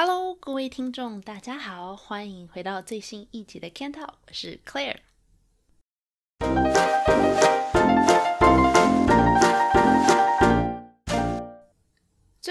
Hello，各位听众，大家好，欢迎回到最新一集的 Can Talk，我是 Claire。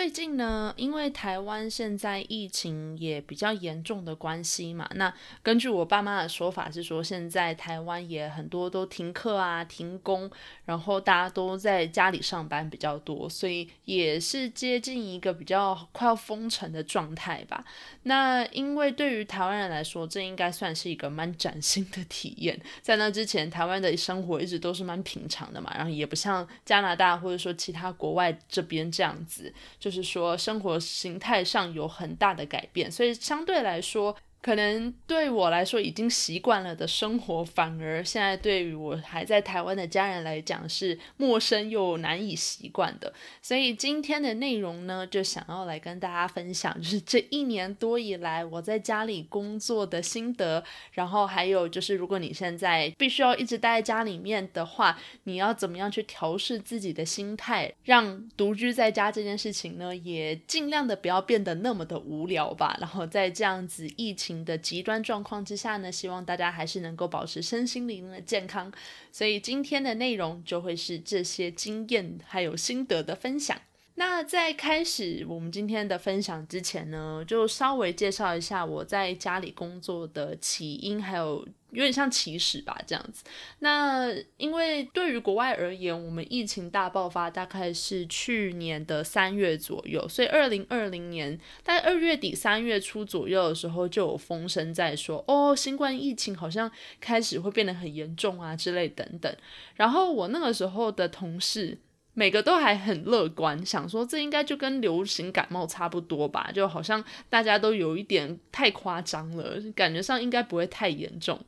最近呢，因为台湾现在疫情也比较严重的关系嘛，那根据我爸妈的说法是说，现在台湾也很多都停课啊、停工，然后大家都在家里上班比较多，所以也是接近一个比较快要封城的状态吧。那因为对于台湾人来说，这应该算是一个蛮崭新的体验。在那之前，台湾的生活一直都是蛮平常的嘛，然后也不像加拿大或者说其他国外这边这样子。就是是说，生活形态上有很大的改变，所以相对来说。可能对我来说已经习惯了的生活，反而现在对于我还在台湾的家人来讲是陌生又难以习惯的。所以今天的内容呢，就想要来跟大家分享，就是这一年多以来我在家里工作的心得。然后还有就是，如果你现在必须要一直待在家里面的话，你要怎么样去调试自己的心态，让独居在家这件事情呢，也尽量的不要变得那么的无聊吧。然后在这样子疫情。的极端状况之下呢，希望大家还是能够保持身心灵的健康。所以今天的内容就会是这些经验还有心得的分享。那在开始我们今天的分享之前呢，就稍微介绍一下我在家里工作的起因，还有有点像起始吧这样子。那因为对于国外而言，我们疫情大爆发大概是去年的三月左右，所以二零二零年在二月底三月初左右的时候，就有风声在说，哦，新冠疫情好像开始会变得很严重啊之类等等。然后我那个时候的同事。每个都还很乐观，想说这应该就跟流行感冒差不多吧，就好像大家都有一点太夸张了，感觉上应该不会太严重。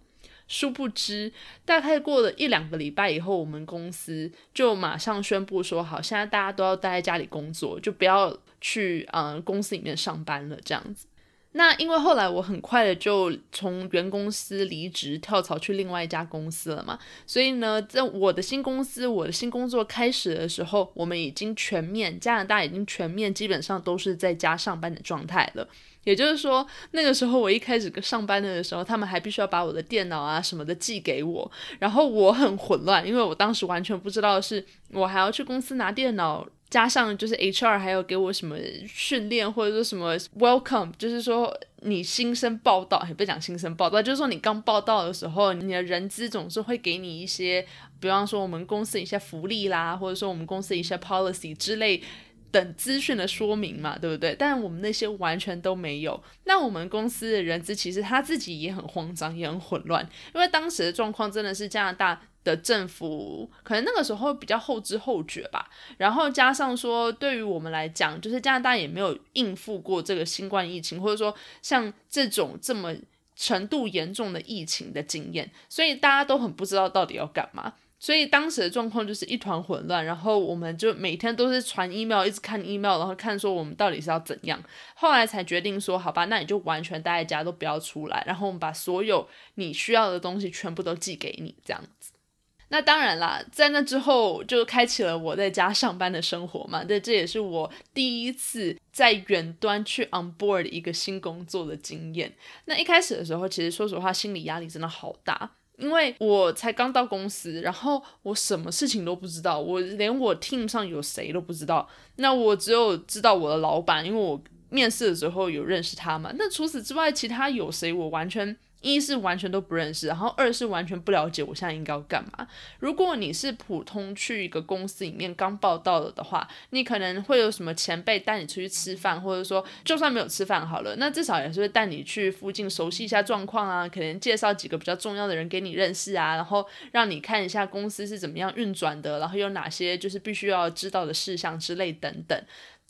殊不知，大概过了一两个礼拜以后，我们公司就马上宣布说，好，现在大家都要待在家里工作，就不要去嗯公司里面上班了，这样子。那因为后来我很快的就从原公司离职跳槽去另外一家公司了嘛，所以呢，在我的新公司我的新工作开始的时候，我们已经全面加拿大已经全面基本上都是在家上班的状态了。也就是说，那个时候我一开始上班的时候，他们还必须要把我的电脑啊什么的寄给我，然后我很混乱，因为我当时完全不知道是我还要去公司拿电脑。加上就是 HR 还有给我什么训练或者说什么 Welcome，就是说你新生报道，也不讲新生报道，就是说你刚报道的时候，你的人资总是会给你一些，比方说我们公司一些福利啦，或者说我们公司一些 policy 之类等资讯的说明嘛，对不对？但我们那些完全都没有。那我们公司的人资其实他自己也很慌张，也很混乱，因为当时的状况真的是加拿大。的政府可能那个时候比较后知后觉吧，然后加上说，对于我们来讲，就是加拿大也没有应付过这个新冠疫情，或者说像这种这么程度严重的疫情的经验，所以大家都很不知道到底要干嘛。所以当时的状况就是一团混乱，然后我们就每天都是传 email，一直看 email，然后看说我们到底是要怎样。后来才决定说，好吧，那你就完全待在家都不要出来，然后我们把所有你需要的东西全部都寄给你，这样子。那当然啦，在那之后就开启了我在家上班的生活嘛。对，这也是我第一次在远端去 on board 一个新工作的经验。那一开始的时候，其实说实话，心理压力真的好大，因为我才刚到公司，然后我什么事情都不知道，我连我 team 上有谁都不知道。那我只有知道我的老板，因为我面试的时候有认识他嘛。那除此之外，其他有谁，我完全。一是完全都不认识，然后二是完全不了解我现在应该要干嘛。如果你是普通去一个公司里面刚报道了的话，你可能会有什么前辈带你出去吃饭，或者说就算没有吃饭好了，那至少也是会带你去附近熟悉一下状况啊，可能介绍几个比较重要的人给你认识啊，然后让你看一下公司是怎么样运转的，然后有哪些就是必须要知道的事项之类等等。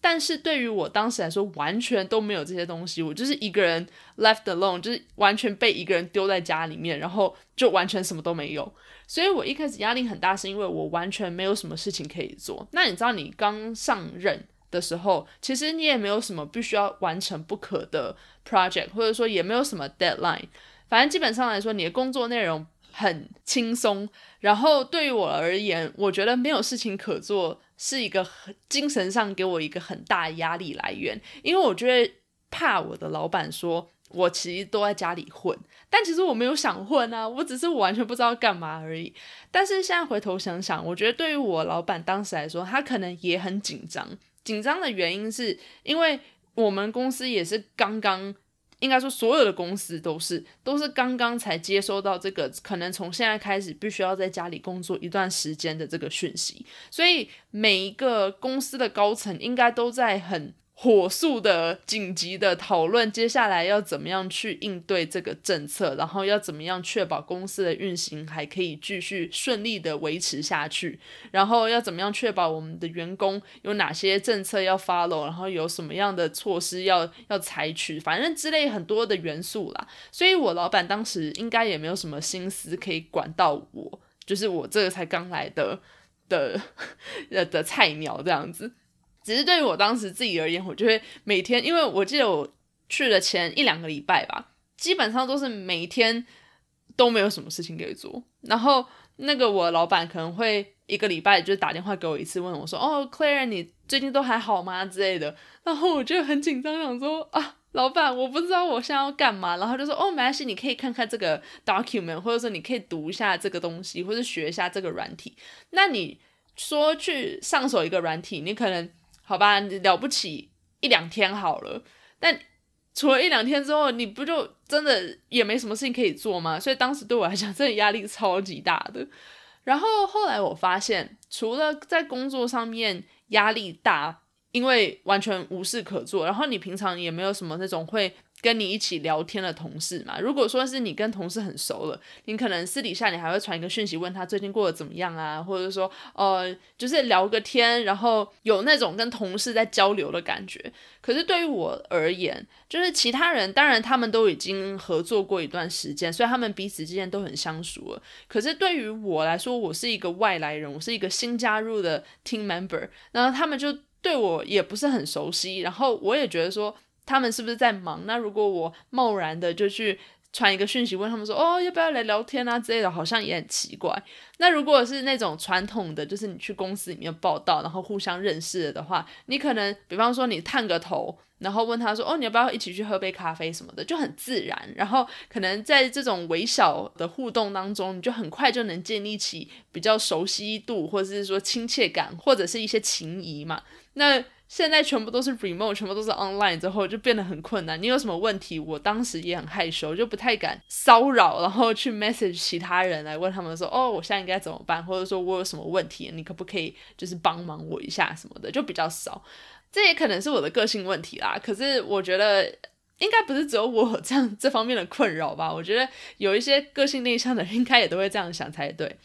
但是对于我当时来说，完全都没有这些东西，我就是一个人 left alone，就是完全被一个人丢在家里面，然后就完全什么都没有。所以我一开始压力很大，是因为我完全没有什么事情可以做。那你知道，你刚上任的时候，其实你也没有什么必须要完成不可的 project，或者说也没有什么 deadline。反正基本上来说，你的工作内容很轻松。然后对于我而言，我觉得没有事情可做。是一个精神上给我一个很大的压力来源，因为我觉得怕我的老板说我其实都在家里混，但其实我没有想混啊，我只是我完全不知道干嘛而已。但是现在回头想想，我觉得对于我老板当时来说，他可能也很紧张。紧张的原因是因为我们公司也是刚刚。应该说，所有的公司都是都是刚刚才接收到这个，可能从现在开始必须要在家里工作一段时间的这个讯息，所以每一个公司的高层应该都在很。火速的、紧急的讨论，接下来要怎么样去应对这个政策，然后要怎么样确保公司的运行还可以继续顺利的维持下去，然后要怎么样确保我们的员工有哪些政策要 follow，然后有什么样的措施要要采取，反正之类很多的元素啦。所以我老板当时应该也没有什么心思可以管到我，就是我这个才刚来的的呃 的菜鸟这样子。只是对于我当时自己而言，我就会每天，因为我记得我去了前一两个礼拜吧，基本上都是每天都没有什么事情可以做。然后那个我老板可能会一个礼拜就打电话给我一次，问我说：“哦，Claire，你最近都还好吗？”之类的。然后我就很紧张，想说：“啊，老板，我不知道我现在要干嘛。”然后就说：“哦，没关系，你可以看看这个 document，或者说你可以读一下这个东西，或者学一下这个软体。那你说去上手一个软体，你可能。”好吧，了不起一两天好了，但除了一两天之后，你不就真的也没什么事情可以做吗？所以当时对我来讲，真的压力超级大的。然后后来我发现，除了在工作上面压力大，因为完全无事可做，然后你平常也没有什么那种会。跟你一起聊天的同事嘛，如果说是你跟同事很熟了，你可能私底下你还会传一个讯息问他最近过得怎么样啊，或者说呃，就是聊个天，然后有那种跟同事在交流的感觉。可是对于我而言，就是其他人当然他们都已经合作过一段时间，所以他们彼此之间都很相熟了。可是对于我来说，我是一个外来人，我是一个新加入的 team member，然后他们就对我也不是很熟悉，然后我也觉得说。他们是不是在忙？那如果我贸然的就去传一个讯息问他们说，哦，要不要来聊天啊之类的，好像也很奇怪。那如果是那种传统的，就是你去公司里面报道，然后互相认识的话，你可能比方说你探个头，然后问他说，哦，你要不要一起去喝杯咖啡什么的，就很自然。然后可能在这种微小的互动当中，你就很快就能建立起比较熟悉度，或者是说亲切感，或者是一些情谊嘛。那现在全部都是 remote，全部都是 online 之后就变得很困难。你有什么问题？我当时也很害羞，就不太敢骚扰，然后去 message 其他人来问他们说：“哦，我现在应该怎么办？”或者说我有什么问题，你可不可以就是帮忙我一下什么的，就比较少。这也可能是我的个性问题啦。可是我觉得应该不是只有我这样这方面的困扰吧？我觉得有一些个性内向的人应该也都会这样想才对。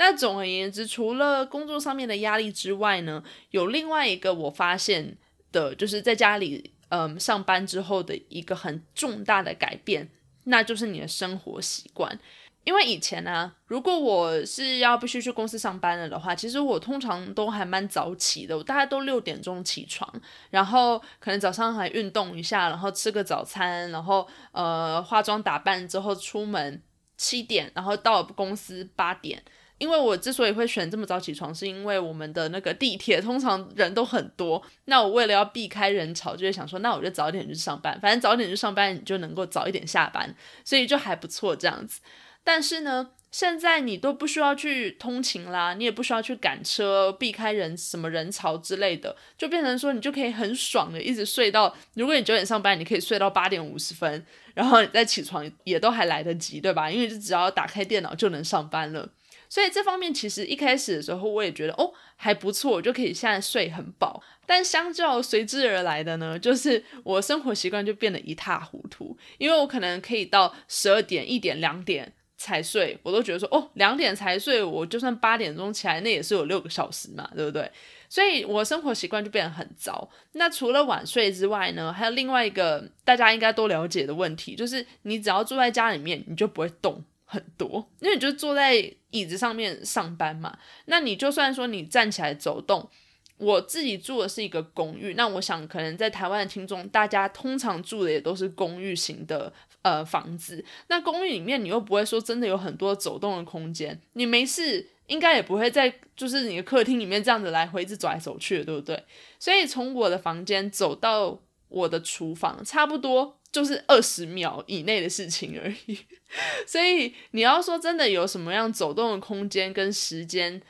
那总而言之，除了工作上面的压力之外呢，有另外一个我发现的，就是在家里嗯上班之后的一个很重大的改变，那就是你的生活习惯。因为以前呢，如果我是要必须去公司上班了的话，其实我通常都还蛮早起的，我大概都六点钟起床，然后可能早上还运动一下，然后吃个早餐，然后呃化妆打扮之后出门七点，然后到公司八点。因为我之所以会选这么早起床，是因为我们的那个地铁通常人都很多。那我为了要避开人潮，就会想说，那我就早点去上班。反正早点去上班，你就能够早一点下班，所以就还不错这样子。但是呢，现在你都不需要去通勤啦，你也不需要去赶车，避开人什么人潮之类的，就变成说你就可以很爽的一直睡到，如果你九点上班，你可以睡到八点五十分，然后你再起床也都还来得及，对吧？因为就只要打开电脑就能上班了。所以这方面其实一开始的时候，我也觉得哦还不错，我就可以现在睡很饱。但相较随之而来的呢，就是我生活习惯就变得一塌糊涂。因为我可能可以到十二点、一点、两点才睡，我都觉得说哦两点才睡，我就算八点钟起来，那也是有六个小时嘛，对不对？所以我生活习惯就变得很糟。那除了晚睡之外呢，还有另外一个大家应该都了解的问题，就是你只要住在家里面，你就不会动。很多，因为你就坐在椅子上面上班嘛。那你就算说你站起来走动，我自己住的是一个公寓，那我想可能在台湾的听众，大家通常住的也都是公寓型的呃房子。那公寓里面你又不会说真的有很多走动的空间，你没事应该也不会在就是你的客厅里面这样子来回一直走来走去，对不对？所以从我的房间走到我的厨房，差不多就是二十秒以内的事情而已。所以你要说真的有什么样走动的空间跟时间，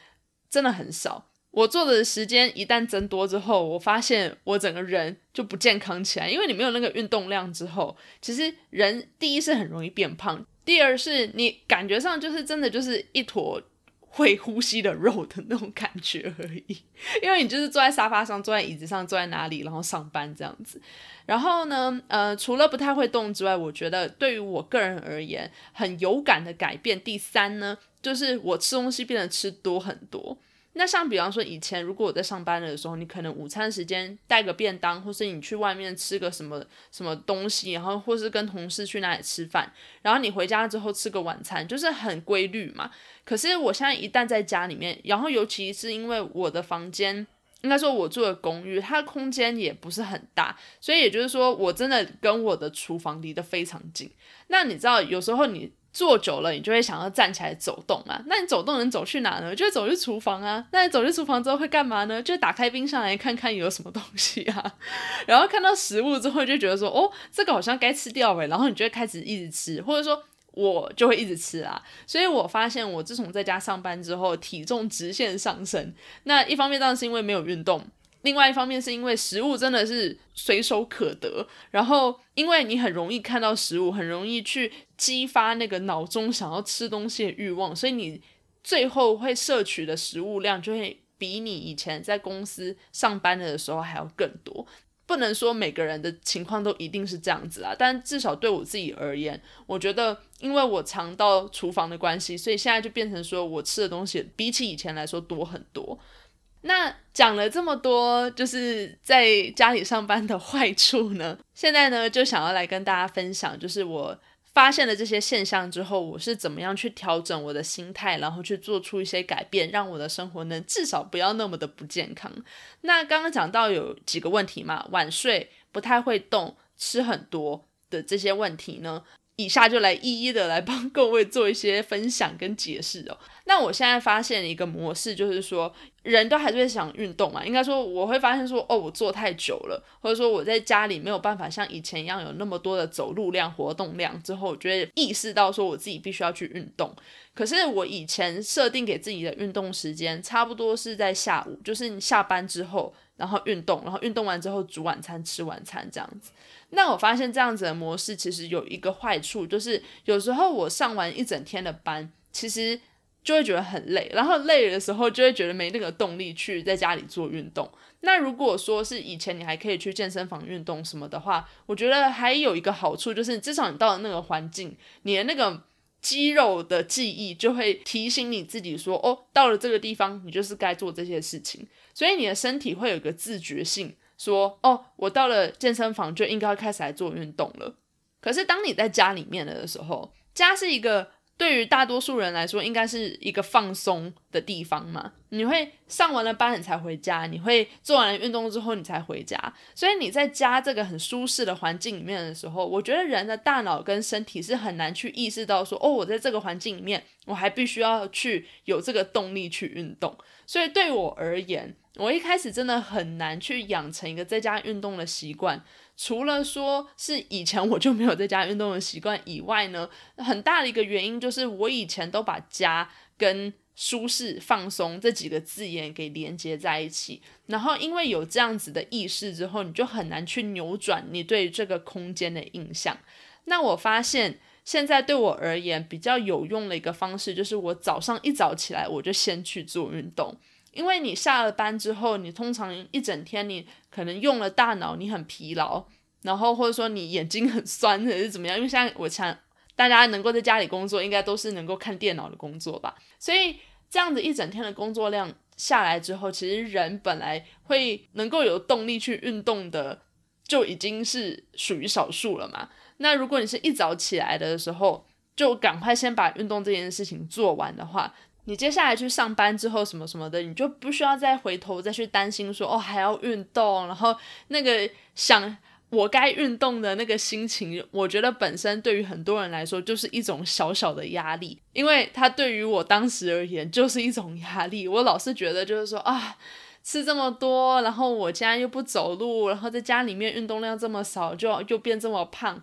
真的很少。我做的时间一旦增多之后，我发现我整个人就不健康起来，因为你没有那个运动量之后，其实人第一是很容易变胖，第二是你感觉上就是真的就是一坨会呼吸的肉的那种感觉而已，因为你就是坐在沙发上、坐在椅子上、坐在哪里，然后上班这样子。然后呢，呃，除了不太会动之外，我觉得对于我个人而言很有感的改变，第三呢，就是我吃东西变得吃多很多。那像比方说，以前如果我在上班的时候，你可能午餐时间带个便当，或是你去外面吃个什么什么东西，然后或是跟同事去那里吃饭，然后你回家之后吃个晚餐，就是很规律嘛。可是我现在一旦在家里面，然后尤其是因为我的房间，应该说我住的公寓，它的空间也不是很大，所以也就是说，我真的跟我的厨房离得非常近。那你知道，有时候你。坐久了，你就会想要站起来走动嘛？那你走动能走去哪呢？就会走去厨房啊。那你走去厨房之后会干嘛呢？就打开冰箱来看看有什么东西啊。然后看到食物之后，就觉得说，哦，这个好像该吃掉诶。然后你就会开始一直吃，或者说我就会一直吃啊。所以我发现，我自从在家上班之后，体重直线上升。那一方面当然是因为没有运动。另外一方面是因为食物真的是随手可得，然后因为你很容易看到食物，很容易去激发那个脑中想要吃东西的欲望，所以你最后会摄取的食物量就会比你以前在公司上班的时候还要更多。不能说每个人的情况都一定是这样子啊，但至少对我自己而言，我觉得因为我常到厨房的关系，所以现在就变成说我吃的东西比起以前来说多很多。那讲了这么多，就是在家里上班的坏处呢。现在呢，就想要来跟大家分享，就是我发现了这些现象之后，我是怎么样去调整我的心态，然后去做出一些改变，让我的生活能至少不要那么的不健康。那刚刚讲到有几个问题嘛，晚睡、不太会动、吃很多的这些问题呢？以下就来一一的来帮各位做一些分享跟解释哦。那我现在发现一个模式，就是说人都还是会想运动嘛。应该说我会发现说，哦，我坐太久了，或者说我在家里没有办法像以前一样有那么多的走路量、活动量。之后，我觉得意识到说我自己必须要去运动。可是我以前设定给自己的运动时间，差不多是在下午，就是你下班之后，然后运动，然后运动完之后煮晚餐、吃晚餐这样子。那我发现这样子的模式其实有一个坏处，就是有时候我上完一整天的班，其实就会觉得很累，然后累的时候就会觉得没那个动力去在家里做运动。那如果说是以前你还可以去健身房运动什么的话，我觉得还有一个好处就是，至少你到了那个环境，你的那个肌肉的记忆就会提醒你自己说，哦，到了这个地方，你就是该做这些事情，所以你的身体会有一个自觉性。说哦，我到了健身房就应该开始来做运动了。可是当你在家里面的时候，家是一个。对于大多数人来说，应该是一个放松的地方嘛。你会上完了班你才回家，你会做完运动之后你才回家。所以你在家这个很舒适的环境里面的时候，我觉得人的大脑跟身体是很难去意识到说，哦，我在这个环境里面，我还必须要去有这个动力去运动。所以对我而言，我一开始真的很难去养成一个在家运动的习惯。除了说是以前我就没有在家运动的习惯以外呢，很大的一个原因就是我以前都把家跟舒适放松这几个字眼给连接在一起，然后因为有这样子的意识之后，你就很难去扭转你对这个空间的印象。那我发现现在对我而言比较有用的一个方式，就是我早上一早起来我就先去做运动。因为你下了班之后，你通常一整天你可能用了大脑，你很疲劳，然后或者说你眼睛很酸，还是怎么样？因为现在我想大家能够在家里工作，应该都是能够看电脑的工作吧。所以这样子一整天的工作量下来之后，其实人本来会能够有动力去运动的，就已经是属于少数了嘛。那如果你是一早起来的时候，就赶快先把运动这件事情做完的话。你接下来去上班之后什么什么的，你就不需要再回头再去担心说哦还要运动，然后那个想我该运动的那个心情，我觉得本身对于很多人来说就是一种小小的压力，因为它对于我当时而言就是一种压力。我老是觉得就是说啊。吃这么多，然后我家又不走路，然后在家里面运动量这么少，就又变这么胖，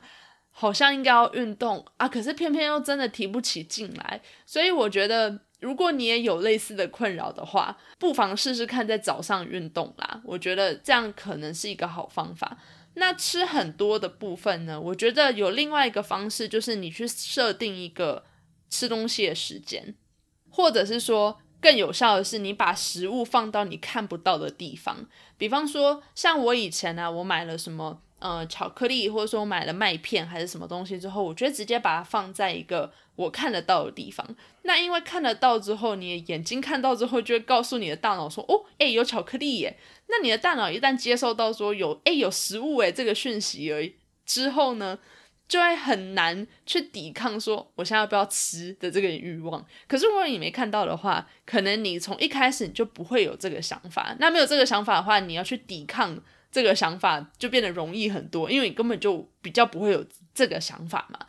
好像应该要运动啊，可是偏偏又真的提不起劲来。所以我觉得，如果你也有类似的困扰的话，不妨试试看在早上运动啦。我觉得这样可能是一个好方法。那吃很多的部分呢？我觉得有另外一个方式，就是你去设定一个吃东西的时间，或者是说。更有效的是，你把食物放到你看不到的地方。比方说，像我以前呢，我买了什么呃巧克力，或者说买了麦片还是什么东西之后，我觉得直接把它放在一个我看得到的地方。那因为看得到之后，你的眼睛看到之后，就会告诉你的大脑说：“哦，诶，有巧克力耶。”那你的大脑一旦接受到说有诶有食物诶这个讯息而之后呢？就会很难去抵抗说我现在要不要吃的这个欲望。可是如果你没看到的话，可能你从一开始你就不会有这个想法。那没有这个想法的话，你要去抵抗这个想法就变得容易很多，因为你根本就比较不会有这个想法嘛。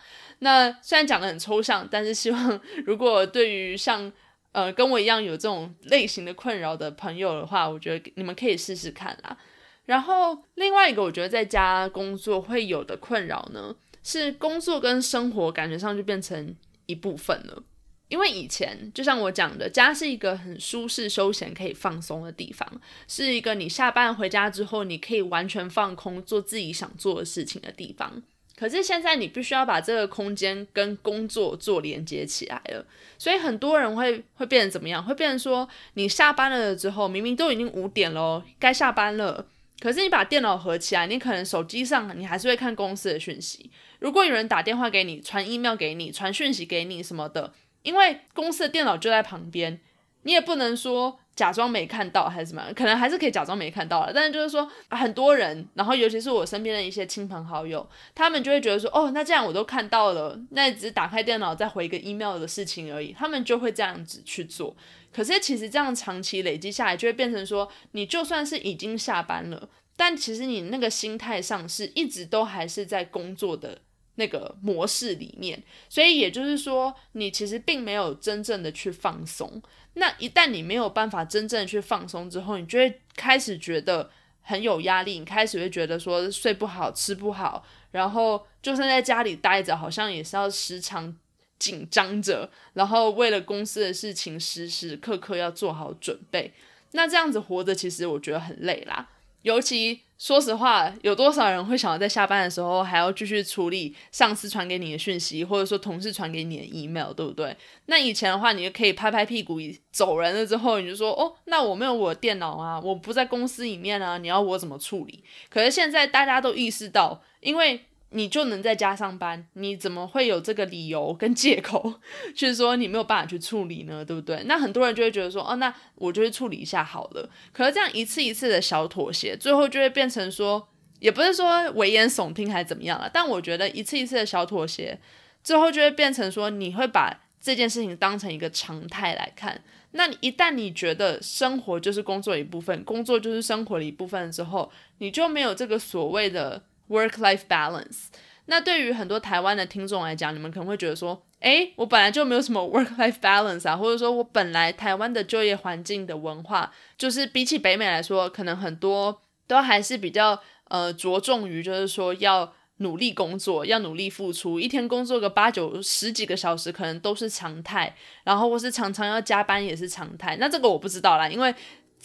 那虽然讲的很抽象，但是希望 如果对于像呃跟我一样有这种类型的困扰的朋友的话，我觉得你们可以试试看啦。然后另外一个，我觉得在家工作会有的困扰呢。是工作跟生活感觉上就变成一部分了，因为以前就像我讲的，家是一个很舒适、休闲、可以放松的地方，是一个你下班回家之后你可以完全放空、做自己想做的事情的地方。可是现在你必须要把这个空间跟工作做连接起来了，所以很多人会会变成怎么样？会变成说，你下班了之后，明明都已经五点了，该下班了。可是你把电脑合起来，你可能手机上你还是会看公司的讯息。如果有人打电话给你、传 email 给你、传讯息给你什么的，因为公司的电脑就在旁边，你也不能说假装没看到还是什么，可能还是可以假装没看到了。但是就是说，很多人，然后尤其是我身边的一些亲朋好友，他们就会觉得说，哦，那这样我都看到了，那只是打开电脑再回一个 email 的事情而已，他们就会这样子去做。可是其实这样长期累积下来，就会变成说，你就算是已经下班了，但其实你那个心态上是一直都还是在工作的那个模式里面。所以也就是说，你其实并没有真正的去放松。那一旦你没有办法真正去放松之后，你就会开始觉得很有压力，你开始会觉得说睡不好、吃不好，然后就算在家里待着，好像也是要时常。紧张着，然后为了公司的事情时时刻刻要做好准备，那这样子活着其实我觉得很累啦。尤其说实话，有多少人会想要在下班的时候还要继续处理上司传给你的讯息，或者说同事传给你的 email，对不对？那以前的话，你就可以拍拍屁股走人了之后，你就说哦，那我没有我的电脑啊，我不在公司里面啊，你要我怎么处理？可是现在大家都意识到，因为你就能在家上班，你怎么会有这个理由跟借口，去 说你没有办法去处理呢？对不对？那很多人就会觉得说，哦，那我就去处理一下好了。可是这样一次一次的小妥协，最后就会变成说，也不是说危言耸听还是怎么样了。但我觉得一次一次的小妥协，最后就会变成说，你会把这件事情当成一个常态来看。那一旦你觉得生活就是工作一部分，工作就是生活的一部分之后，你就没有这个所谓的。Work-life balance。那对于很多台湾的听众来讲，你们可能会觉得说，诶，我本来就没有什么 work-life balance 啊，或者说我本来台湾的就业环境的文化，就是比起北美来说，可能很多都还是比较呃着重于就是说要努力工作，要努力付出，一天工作个八九十几个小时，可能都是常态，然后或是常常要加班也是常态。那这个我不知道啦，因为。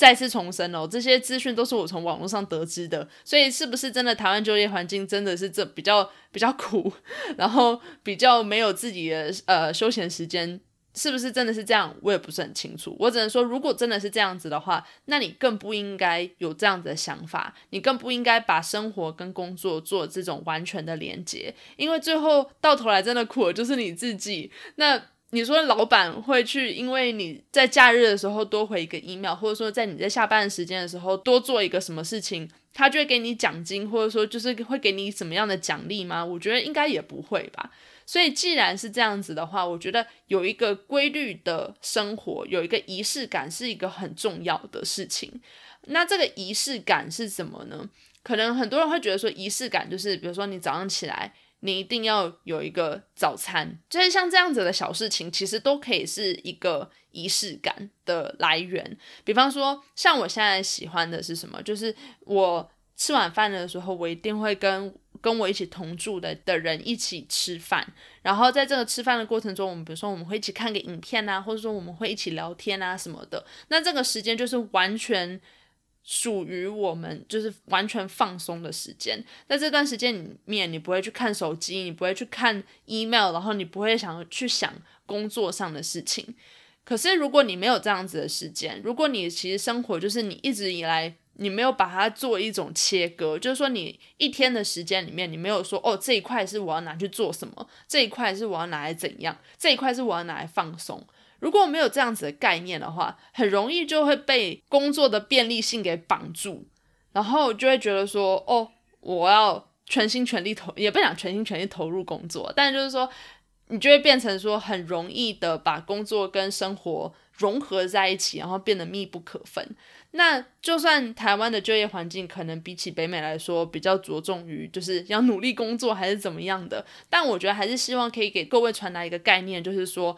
再次重申哦，这些资讯都是我从网络上得知的，所以是不是真的台湾就业环境真的是这比较比较苦，然后比较没有自己的呃休闲时间，是不是真的是这样？我也不是很清楚。我只能说，如果真的是这样子的话，那你更不应该有这样子的想法，你更不应该把生活跟工作做这种完全的连接，因为最后到头来真的苦的就是你自己。那。你说老板会去，因为你在假日的时候多回一个 email，或者说在你在下班时间的时候多做一个什么事情，他就会给你奖金，或者说就是会给你什么样的奖励吗？我觉得应该也不会吧。所以既然是这样子的话，我觉得有一个规律的生活，有一个仪式感是一个很重要的事情。那这个仪式感是什么呢？可能很多人会觉得说仪式感就是，比如说你早上起来。你一定要有一个早餐，就是像这样子的小事情，其实都可以是一个仪式感的来源。比方说，像我现在喜欢的是什么，就是我吃晚饭的时候，我一定会跟跟我一起同住的的人一起吃饭，然后在这个吃饭的过程中，我们比如说我们会一起看个影片啊，或者说我们会一起聊天啊什么的，那这个时间就是完全。属于我们就是完全放松的时间，在这段时间里面，你不会去看手机，你不会去看 email，然后你不会想去想工作上的事情。可是如果你没有这样子的时间，如果你其实生活就是你一直以来你没有把它做一种切割，就是说你一天的时间里面，你没有说哦这一块是我要拿去做什么，这一块是我要拿来怎样，这一块是我要拿来放松。如果没有这样子的概念的话，很容易就会被工作的便利性给绑住，然后就会觉得说，哦，我要全心全力投，也不想全心全力投入工作，但就是说，你就会变成说，很容易的把工作跟生活融合在一起，然后变得密不可分。那就算台湾的就业环境可能比起北美来说比较着重于就是要努力工作还是怎么样的，但我觉得还是希望可以给各位传达一个概念，就是说。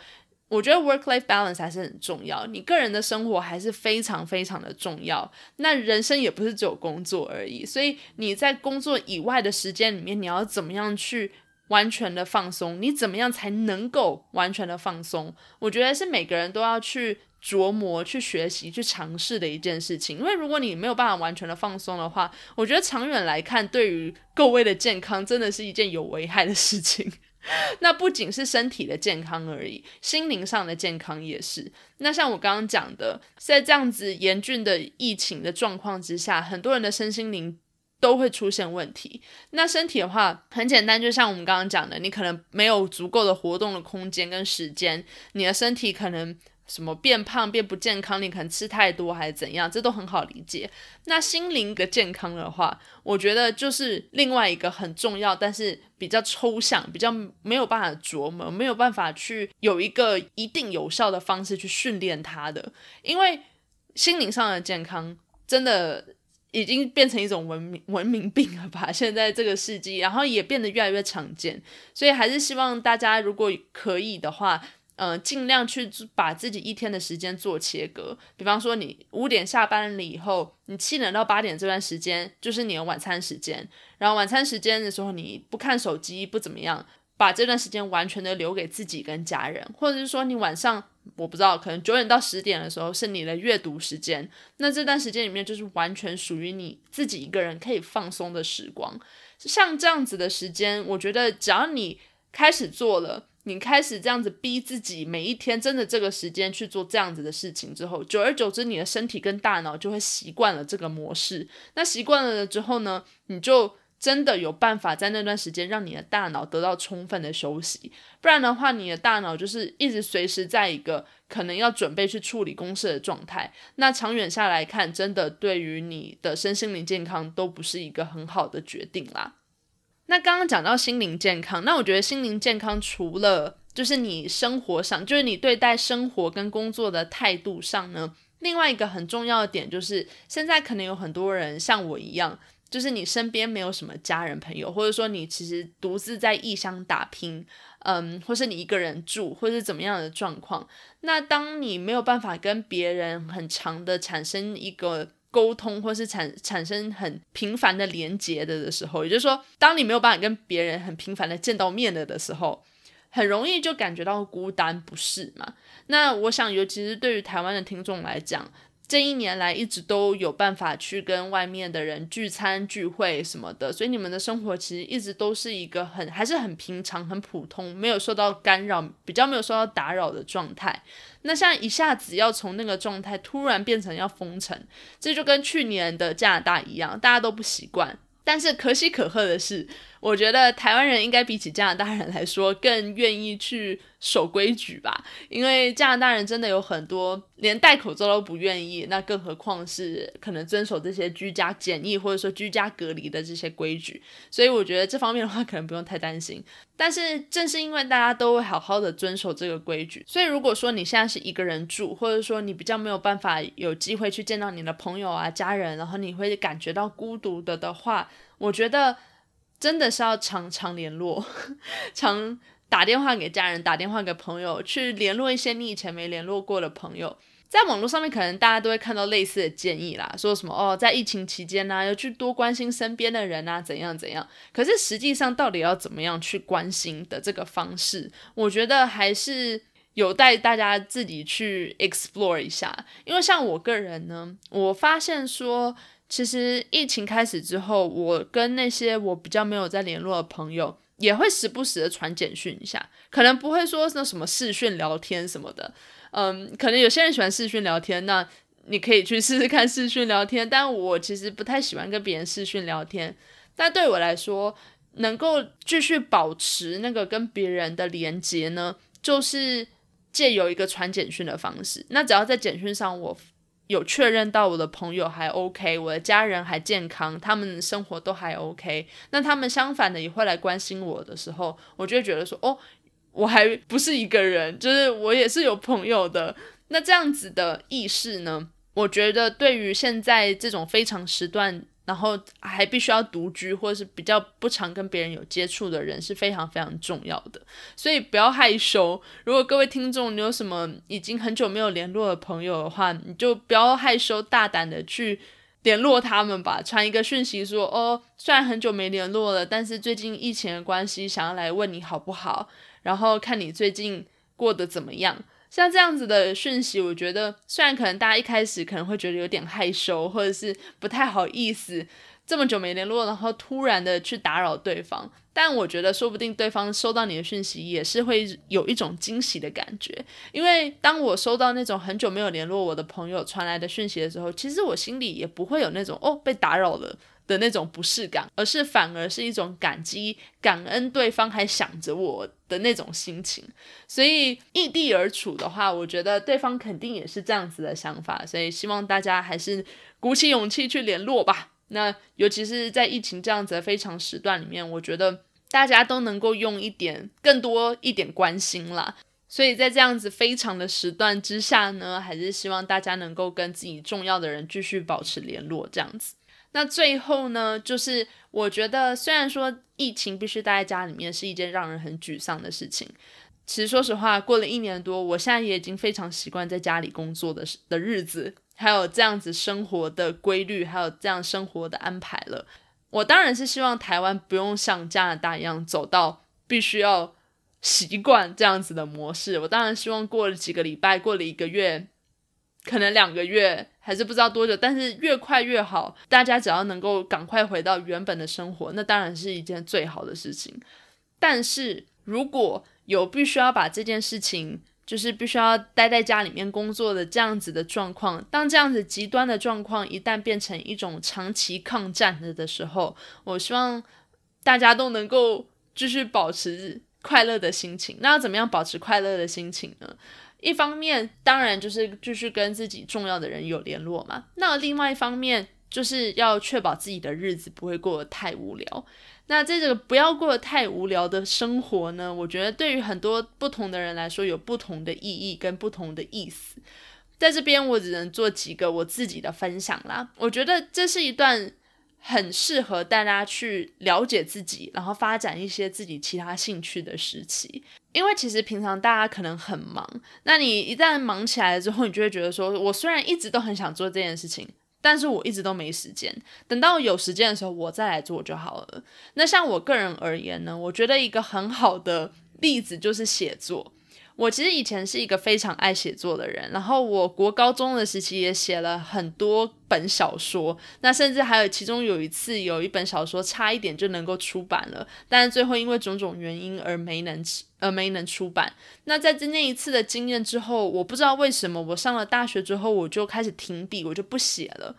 我觉得 work-life balance 还是很重要，你个人的生活还是非常非常的重要。那人生也不是只有工作而已，所以你在工作以外的时间里面，你要怎么样去完全的放松？你怎么样才能够完全的放松？我觉得是每个人都要去琢磨、去学习、去尝试的一件事情。因为如果你没有办法完全的放松的话，我觉得长远来看，对于各位的健康，真的是一件有危害的事情。那不仅是身体的健康而已，心灵上的健康也是。那像我刚刚讲的，在这样子严峻的疫情的状况之下，很多人的身心灵都会出现问题。那身体的话，很简单，就像我们刚刚讲的，你可能没有足够的活动的空间跟时间，你的身体可能。什么变胖变不健康？你可能吃太多还是怎样？这都很好理解。那心灵的健康的话，我觉得就是另外一个很重要，但是比较抽象、比较没有办法琢磨、没有办法去有一个一定有效的方式去训练它的。因为心灵上的健康真的已经变成一种文明文明病了吧？现在这个世纪，然后也变得越来越常见，所以还是希望大家如果可以的话。嗯，尽量去把自己一天的时间做切割。比方说，你五点下班了以后，你七点到八点这段时间就是你的晚餐时间。然后晚餐时间的时候，你不看手机，不怎么样，把这段时间完全的留给自己跟家人。或者是说，你晚上我不知道，可能九点到十点的时候是你的阅读时间。那这段时间里面就是完全属于你自己一个人可以放松的时光。像这样子的时间，我觉得只要你开始做了。你开始这样子逼自己，每一天真的这个时间去做这样子的事情之后，久而久之，你的身体跟大脑就会习惯了这个模式。那习惯了之后呢，你就真的有办法在那段时间让你的大脑得到充分的休息。不然的话，你的大脑就是一直随时在一个可能要准备去处理公事的状态。那长远下来看，真的对于你的身心灵健康都不是一个很好的决定啦。那刚刚讲到心灵健康，那我觉得心灵健康除了就是你生活上，就是你对待生活跟工作的态度上呢，另外一个很重要的点就是，现在可能有很多人像我一样，就是你身边没有什么家人朋友，或者说你其实独自在异乡打拼，嗯，或是你一个人住，或是怎么样的状况，那当你没有办法跟别人很长的产生一个。沟通或是产产生很频繁的连接的的时候，也就是说，当你没有办法跟别人很频繁的见到面了的时候，很容易就感觉到孤单，不是吗？那我想，尤其是对于台湾的听众来讲。这一年来一直都有办法去跟外面的人聚餐聚会什么的，所以你们的生活其实一直都是一个很还是很平常、很普通，没有受到干扰，比较没有受到打扰的状态。那像一下子要从那个状态突然变成要封城，这就跟去年的加拿大一样，大家都不习惯。但是可喜可贺的是，我觉得台湾人应该比起加拿大人来说更愿意去守规矩吧，因为加拿大人真的有很多连戴口罩都不愿意，那更何况是可能遵守这些居家检疫或者说居家隔离的这些规矩，所以我觉得这方面的话可能不用太担心。但是正是因为大家都会好好的遵守这个规矩，所以如果说你现在是一个人住，或者说你比较没有办法有机会去见到你的朋友啊、家人，然后你会感觉到孤独的的话，我觉得真的是要常常联络，常打电话给家人，打电话给朋友，去联络一些你以前没联络过的朋友。在网络上面，可能大家都会看到类似的建议啦，说什么哦，在疫情期间呢，要去多关心身边的人啊，怎样怎样。可是实际上，到底要怎么样去关心的这个方式，我觉得还是有待大家自己去 explore 一下。因为像我个人呢，我发现说，其实疫情开始之后，我跟那些我比较没有在联络的朋友，也会时不时的传简讯一下，可能不会说那什么视讯聊天什么的。嗯，可能有些人喜欢视讯聊天，那你可以去试试看视讯聊天。但我其实不太喜欢跟别人视讯聊天。但对我来说，能够继续保持那个跟别人的连接呢，就是借由一个传简讯的方式。那只要在简讯上，我有确认到我的朋友还 OK，我的家人还健康，他们生活都还 OK，那他们相反的也会来关心我的时候，我就会觉得说，哦。我还不是一个人，就是我也是有朋友的。那这样子的意识呢？我觉得对于现在这种非常时段，然后还必须要独居或者是比较不常跟别人有接触的人，是非常非常重要的。所以不要害羞。如果各位听众你有什么已经很久没有联络的朋友的话，你就不要害羞，大胆的去联络他们吧。传一个讯息说：“哦，虽然很久没联络了，但是最近疫情的关系，想要来问你好不好。”然后看你最近过得怎么样，像这样子的讯息，我觉得虽然可能大家一开始可能会觉得有点害羞，或者是不太好意思，这么久没联络，然后突然的去打扰对方，但我觉得说不定对方收到你的讯息也是会有一种惊喜的感觉，因为当我收到那种很久没有联络我的朋友传来的讯息的时候，其实我心里也不会有那种哦被打扰了。的那种不适感，而是反而是一种感激、感恩对方还想着我的那种心情。所以异地而处的话，我觉得对方肯定也是这样子的想法。所以希望大家还是鼓起勇气去联络吧。那尤其是在疫情这样子的非常时段里面，我觉得大家都能够用一点更多一点关心啦。所以在这样子非常的时段之下呢，还是希望大家能够跟自己重要的人继续保持联络，这样子。那最后呢，就是我觉得，虽然说疫情必须待在家里面是一件让人很沮丧的事情，其实说实话，过了一年多，我现在也已经非常习惯在家里工作的的日子，还有这样子生活的规律，还有这样生活的安排了。我当然是希望台湾不用像加拿大一样走到必须要习惯这样子的模式。我当然希望过了几个礼拜，过了一个月。可能两个月还是不知道多久，但是越快越好。大家只要能够赶快回到原本的生活，那当然是一件最好的事情。但是如果有必须要把这件事情，就是必须要待在家里面工作的这样子的状况，当这样子极端的状况一旦变成一种长期抗战的的时候，我希望大家都能够继续保持快乐的心情。那要怎么样保持快乐的心情呢？一方面当然就是继续跟自己重要的人有联络嘛，那另外一方面就是要确保自己的日子不会过得太无聊。那这个不要过得太无聊的生活呢，我觉得对于很多不同的人来说有不同的意义跟不同的意思。在这边我只能做几个我自己的分享啦。我觉得这是一段很适合大家去了解自己，然后发展一些自己其他兴趣的时期。因为其实平常大家可能很忙，那你一旦忙起来之后，你就会觉得说，我虽然一直都很想做这件事情，但是我一直都没时间。等到有时间的时候，我再来做就好了。那像我个人而言呢，我觉得一个很好的例子就是写作。我其实以前是一个非常爱写作的人，然后我国高中的时期也写了很多本小说，那甚至还有其中有一次有一本小说差一点就能够出版了，但是最后因为种种原因而没能而没能出版。那在这那一次的经验之后，我不知道为什么我上了大学之后我就开始停笔，我就不写了。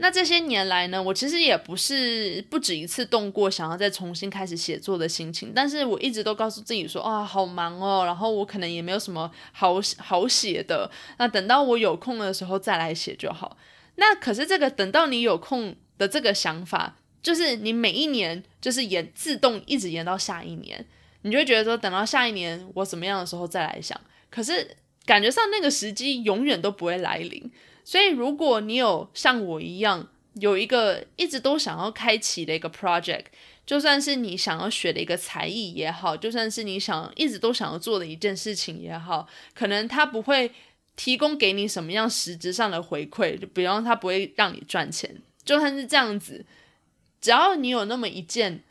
那这些年来呢，我其实也不是不止一次动过想要再重新开始写作的心情，但是我一直都告诉自己说啊，好忙哦，然后我可能也没有什么好好写的，那等到我有空的时候再来写就好。那可是这个等到你有空的这个想法，就是你每一年就是延自动一直延到下一年，你就会觉得说等到下一年我怎么样的时候再来想，可是感觉上那个时机永远都不会来临。所以，如果你有像我一样有一个一直都想要开启的一个 project，就算是你想要学的一个才艺也好，就算是你想一直都想要做的一件事情也好，可能它不会提供给你什么样实质上的回馈，就比方他不会让你赚钱，就算是这样子，只要你有那么一件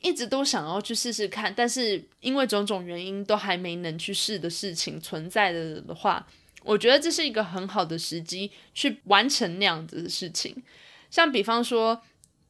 一直都想要去试试看，但是因为种种原因都还没能去试的事情存在的的话，我觉得这是一个很好的时机去完成那样子的事情。像比方说，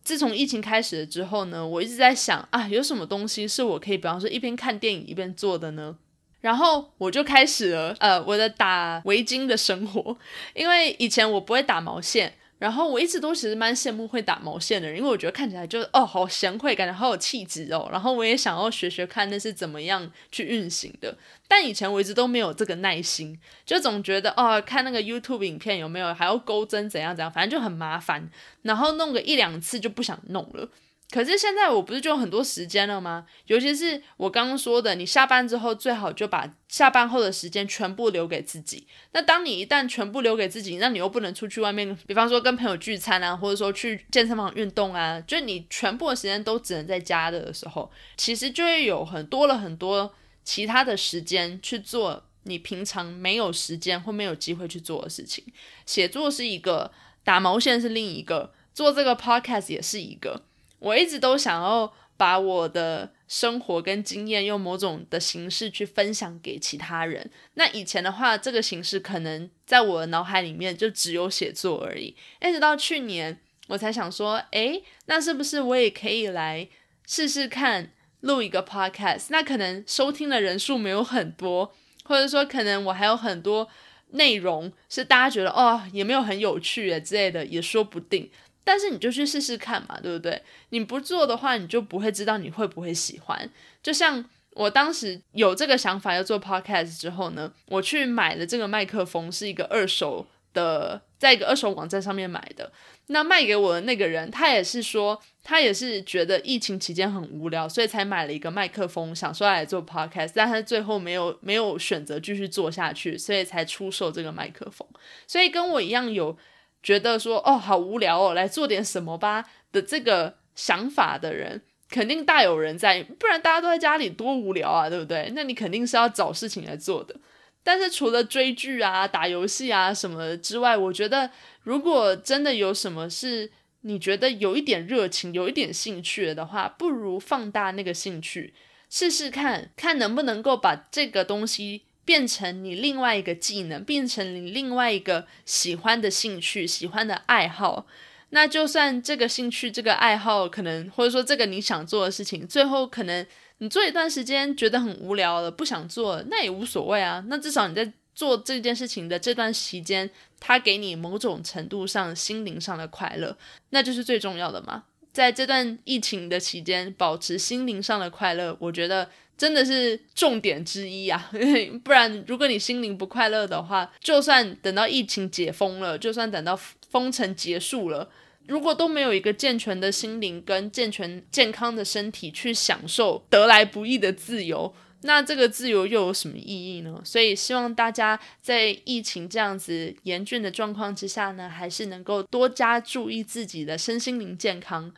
自从疫情开始了之后呢，我一直在想啊，有什么东西是我可以，比方说一边看电影一边做的呢？然后我就开始了，呃，我的打围巾的生活，因为以前我不会打毛线。然后我一直都其实蛮羡慕会打毛线的人，因为我觉得看起来就哦好贤惠，感觉好有气质哦。然后我也想要学学看那是怎么样去运行的，但以前我一直都没有这个耐心，就总觉得哦看那个 YouTube 影片有没有还要钩针怎样怎样，反正就很麻烦，然后弄个一两次就不想弄了。可是现在我不是就有很多时间了吗？尤其是我刚刚说的，你下班之后最好就把下班后的时间全部留给自己。那当你一旦全部留给自己，那你又不能出去外面，比方说跟朋友聚餐啊，或者说去健身房运动啊，就你全部的时间都只能在家的时候，其实就会有很多了很多其他的时间去做你平常没有时间或没有机会去做的事情。写作是一个，打毛线是另一个，做这个 podcast 也是一个。我一直都想要把我的生活跟经验用某种的形式去分享给其他人。那以前的话，这个形式可能在我的脑海里面就只有写作而已。一直到去年，我才想说，诶，那是不是我也可以来试试看录一个 podcast？那可能收听的人数没有很多，或者说可能我还有很多内容是大家觉得哦也没有很有趣诶之类的，也说不定。但是你就去试试看嘛，对不对？你不做的话，你就不会知道你会不会喜欢。就像我当时有这个想法要做 podcast 之后呢，我去买了这个麦克风，是一个二手的，在一个二手网站上面买的。那卖给我的那个人，他也是说，他也是觉得疫情期间很无聊，所以才买了一个麦克风，想说来做 podcast，但他最后没有没有选择继续做下去，所以才出售这个麦克风。所以跟我一样有。觉得说哦好无聊哦，来做点什么吧的这个想法的人，肯定大有人在，不然大家都在家里多无聊啊，对不对？那你肯定是要找事情来做的。但是除了追剧啊、打游戏啊什么之外，我觉得如果真的有什么是你觉得有一点热情、有一点兴趣的话，不如放大那个兴趣，试试看看能不能够把这个东西。变成你另外一个技能，变成你另外一个喜欢的兴趣、喜欢的爱好。那就算这个兴趣、这个爱好，可能或者说这个你想做的事情，最后可能你做一段时间觉得很无聊了，不想做了，那也无所谓啊。那至少你在做这件事情的这段时间，它给你某种程度上心灵上的快乐，那就是最重要的嘛。在这段疫情的期间，保持心灵上的快乐，我觉得。真的是重点之一啊！不然，如果你心灵不快乐的话，就算等到疫情解封了，就算等到封城结束了，如果都没有一个健全的心灵跟健全健康的身体去享受得来不易的自由，那这个自由又有什么意义呢？所以，希望大家在疫情这样子严峻的状况之下呢，还是能够多加注意自己的身心灵健康。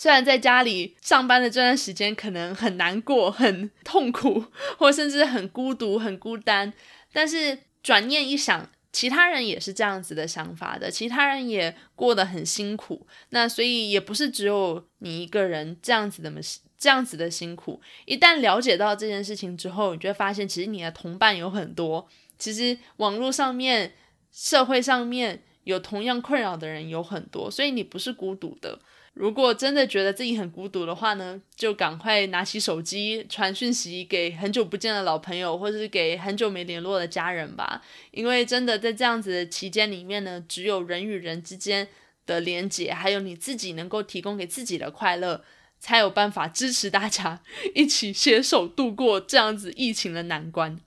虽然在家里上班的这段时间可能很难过、很痛苦，或甚至很孤独、很孤单，但是转念一想，其他人也是这样子的想法的，其他人也过得很辛苦，那所以也不是只有你一个人这样子的这样子的辛苦。一旦了解到这件事情之后，你就会发现，其实你的同伴有很多，其实网络上面、社会上面有同样困扰的人有很多，所以你不是孤独的。如果真的觉得自己很孤独的话呢，就赶快拿起手机传讯息给很久不见的老朋友，或者是给很久没联络的家人吧。因为真的在这样子的期间里面呢，只有人与人之间的连结，还有你自己能够提供给自己的快乐，才有办法支持大家一起携手度过这样子疫情的难关。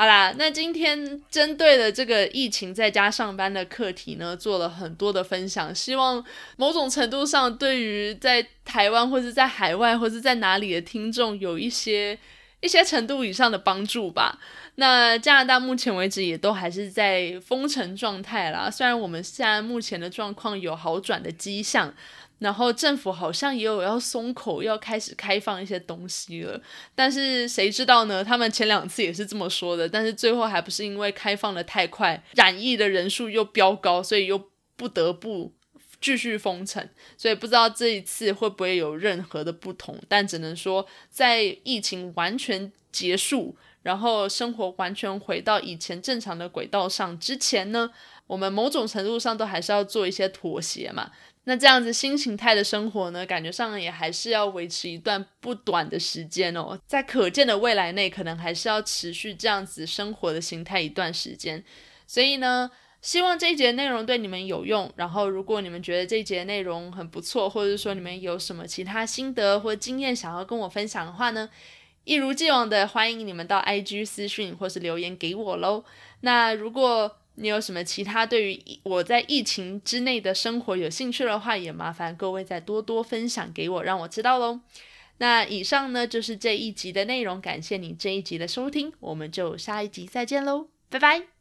好啦，那今天针对的这个疫情在家上班的课题呢，做了很多的分享，希望某种程度上对于在台湾或者在海外或者在哪里的听众有一些一些程度以上的帮助吧。那加拿大目前为止也都还是在封城状态啦，虽然我们现在目前的状况有好转的迹象。然后政府好像也有要松口，要开始开放一些东西了，但是谁知道呢？他们前两次也是这么说的，但是最后还不是因为开放的太快，染疫的人数又飙高，所以又不得不继续封城。所以不知道这一次会不会有任何的不同，但只能说在疫情完全结束，然后生活完全回到以前正常的轨道上之前呢，我们某种程度上都还是要做一些妥协嘛。那这样子新形态的生活呢，感觉上也还是要维持一段不短的时间哦，在可见的未来内，可能还是要持续这样子生活的形态一段时间。所以呢，希望这一节内容对你们有用。然后，如果你们觉得这一节内容很不错，或者说你们有什么其他心得或经验想要跟我分享的话呢，一如既往的欢迎你们到 IG 私讯或是留言给我喽。那如果你有什么其他对于我在疫情之内的生活有兴趣的话，也麻烦各位再多多分享给我，让我知道喽。那以上呢就是这一集的内容，感谢你这一集的收听，我们就下一集再见喽，拜拜。